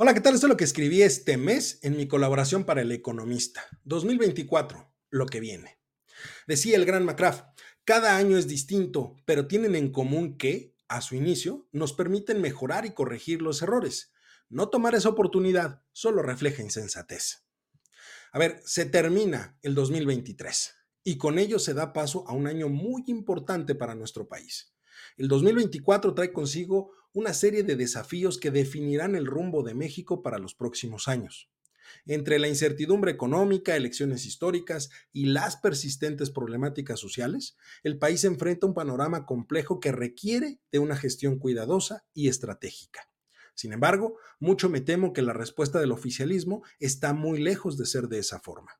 Hola, ¿qué tal? Esto es lo que escribí este mes en mi colaboración para El Economista. 2024, lo que viene. Decía el gran McCraft, cada año es distinto, pero tienen en común que, a su inicio, nos permiten mejorar y corregir los errores. No tomar esa oportunidad solo refleja insensatez. A ver, se termina el 2023 y con ello se da paso a un año muy importante para nuestro país. El 2024 trae consigo una serie de desafíos que definirán el rumbo de México para los próximos años. Entre la incertidumbre económica, elecciones históricas y las persistentes problemáticas sociales, el país enfrenta un panorama complejo que requiere de una gestión cuidadosa y estratégica. Sin embargo, mucho me temo que la respuesta del oficialismo está muy lejos de ser de esa forma.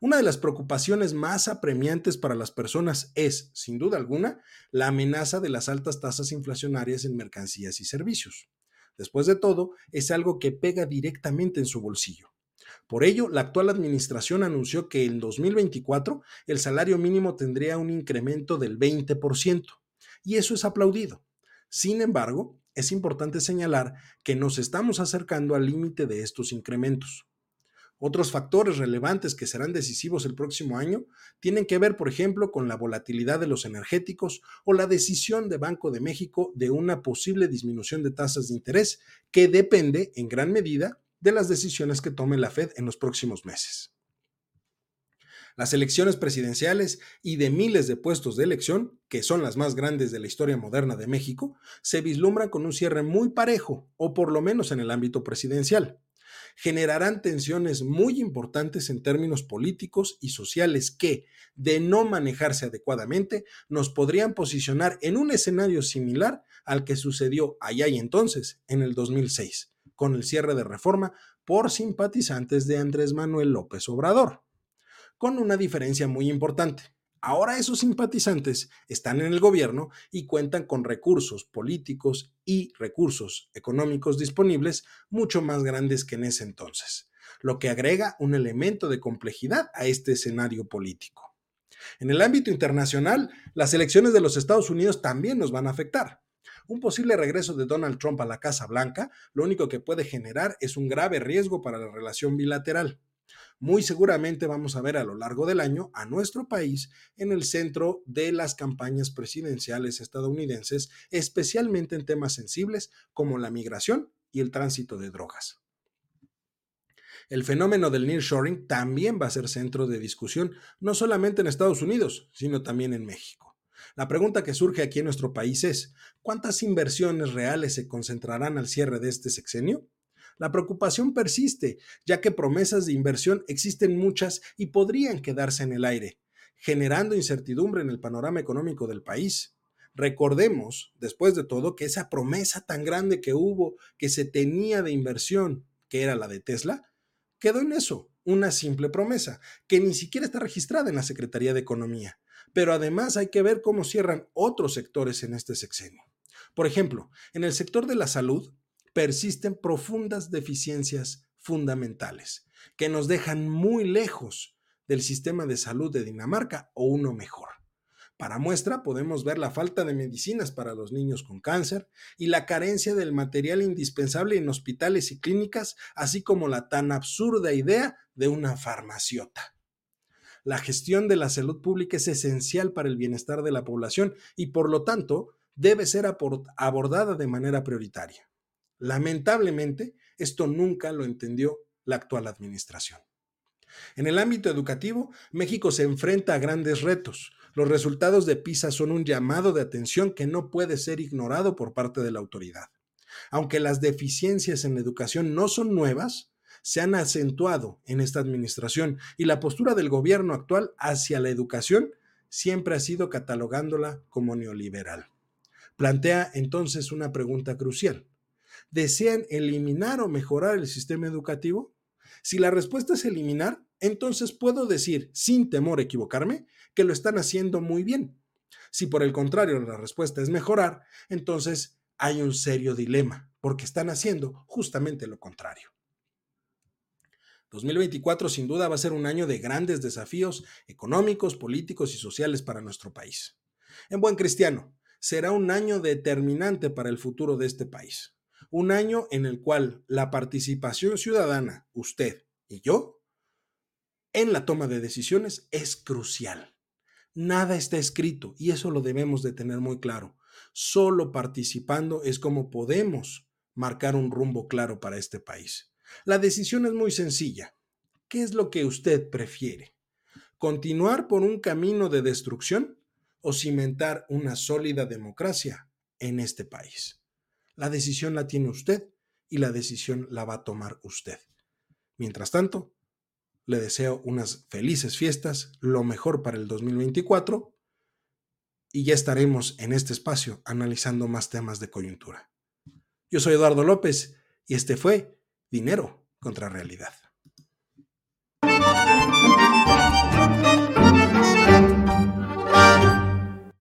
Una de las preocupaciones más apremiantes para las personas es, sin duda alguna, la amenaza de las altas tasas inflacionarias en mercancías y servicios. Después de todo, es algo que pega directamente en su bolsillo. Por ello, la actual administración anunció que en 2024 el salario mínimo tendría un incremento del 20%, y eso es aplaudido. Sin embargo, es importante señalar que nos estamos acercando al límite de estos incrementos. Otros factores relevantes que serán decisivos el próximo año tienen que ver, por ejemplo, con la volatilidad de los energéticos o la decisión de Banco de México de una posible disminución de tasas de interés que depende en gran medida de las decisiones que tome la Fed en los próximos meses. Las elecciones presidenciales y de miles de puestos de elección, que son las más grandes de la historia moderna de México, se vislumbran con un cierre muy parejo, o por lo menos en el ámbito presidencial generarán tensiones muy importantes en términos políticos y sociales que, de no manejarse adecuadamente, nos podrían posicionar en un escenario similar al que sucedió allá y entonces, en el 2006, con el cierre de reforma por simpatizantes de Andrés Manuel López Obrador, con una diferencia muy importante. Ahora esos simpatizantes están en el gobierno y cuentan con recursos políticos y recursos económicos disponibles mucho más grandes que en ese entonces, lo que agrega un elemento de complejidad a este escenario político. En el ámbito internacional, las elecciones de los Estados Unidos también nos van a afectar. Un posible regreso de Donald Trump a la Casa Blanca lo único que puede generar es un grave riesgo para la relación bilateral muy seguramente vamos a ver a lo largo del año a nuestro país en el centro de las campañas presidenciales estadounidenses, especialmente en temas sensibles como la migración y el tránsito de drogas. El fenómeno del nearshoring también va a ser centro de discusión, no solamente en Estados Unidos, sino también en México. La pregunta que surge aquí en nuestro país es, ¿cuántas inversiones reales se concentrarán al cierre de este sexenio? La preocupación persiste, ya que promesas de inversión existen muchas y podrían quedarse en el aire, generando incertidumbre en el panorama económico del país. Recordemos, después de todo, que esa promesa tan grande que hubo, que se tenía de inversión, que era la de Tesla, quedó en eso, una simple promesa, que ni siquiera está registrada en la Secretaría de Economía. Pero además hay que ver cómo cierran otros sectores en este sexenio. Por ejemplo, en el sector de la salud, persisten profundas deficiencias fundamentales que nos dejan muy lejos del sistema de salud de Dinamarca o uno mejor. Para muestra podemos ver la falta de medicinas para los niños con cáncer y la carencia del material indispensable en hospitales y clínicas, así como la tan absurda idea de una farmaciota. La gestión de la salud pública es esencial para el bienestar de la población y por lo tanto debe ser abordada de manera prioritaria. Lamentablemente, esto nunca lo entendió la actual administración. En el ámbito educativo, México se enfrenta a grandes retos. Los resultados de PISA son un llamado de atención que no puede ser ignorado por parte de la autoridad. Aunque las deficiencias en la educación no son nuevas, se han acentuado en esta administración y la postura del gobierno actual hacia la educación siempre ha sido catalogándola como neoliberal. Plantea entonces una pregunta crucial desean eliminar o mejorar el sistema educativo? Si la respuesta es eliminar, entonces puedo decir, sin temor a equivocarme, que lo están haciendo muy bien. Si por el contrario la respuesta es mejorar, entonces hay un serio dilema, porque están haciendo justamente lo contrario. 2024 sin duda va a ser un año de grandes desafíos económicos, políticos y sociales para nuestro país. En buen cristiano, será un año determinante para el futuro de este país Un año en el cual la participación ciudadana, usted y yo, en la toma de decisiones es crucial. Nada está escrito y eso lo debemos de tener muy claro. Solo participando es como podemos marcar un rumbo claro para este país. La decisión es muy sencilla. ¿Qué es lo que usted prefiere? ¿Continuar por un camino de destrucción o cimentar una sólida democracia en este país? La decisión la tiene usted y la decisión la va a tomar usted. Mientras tanto, le deseo unas felices fiestas, lo mejor para el 2024 y ya estaremos en este espacio analizando más temas de coyuntura. Yo soy Eduardo López y este fue Dinero contra Realidad.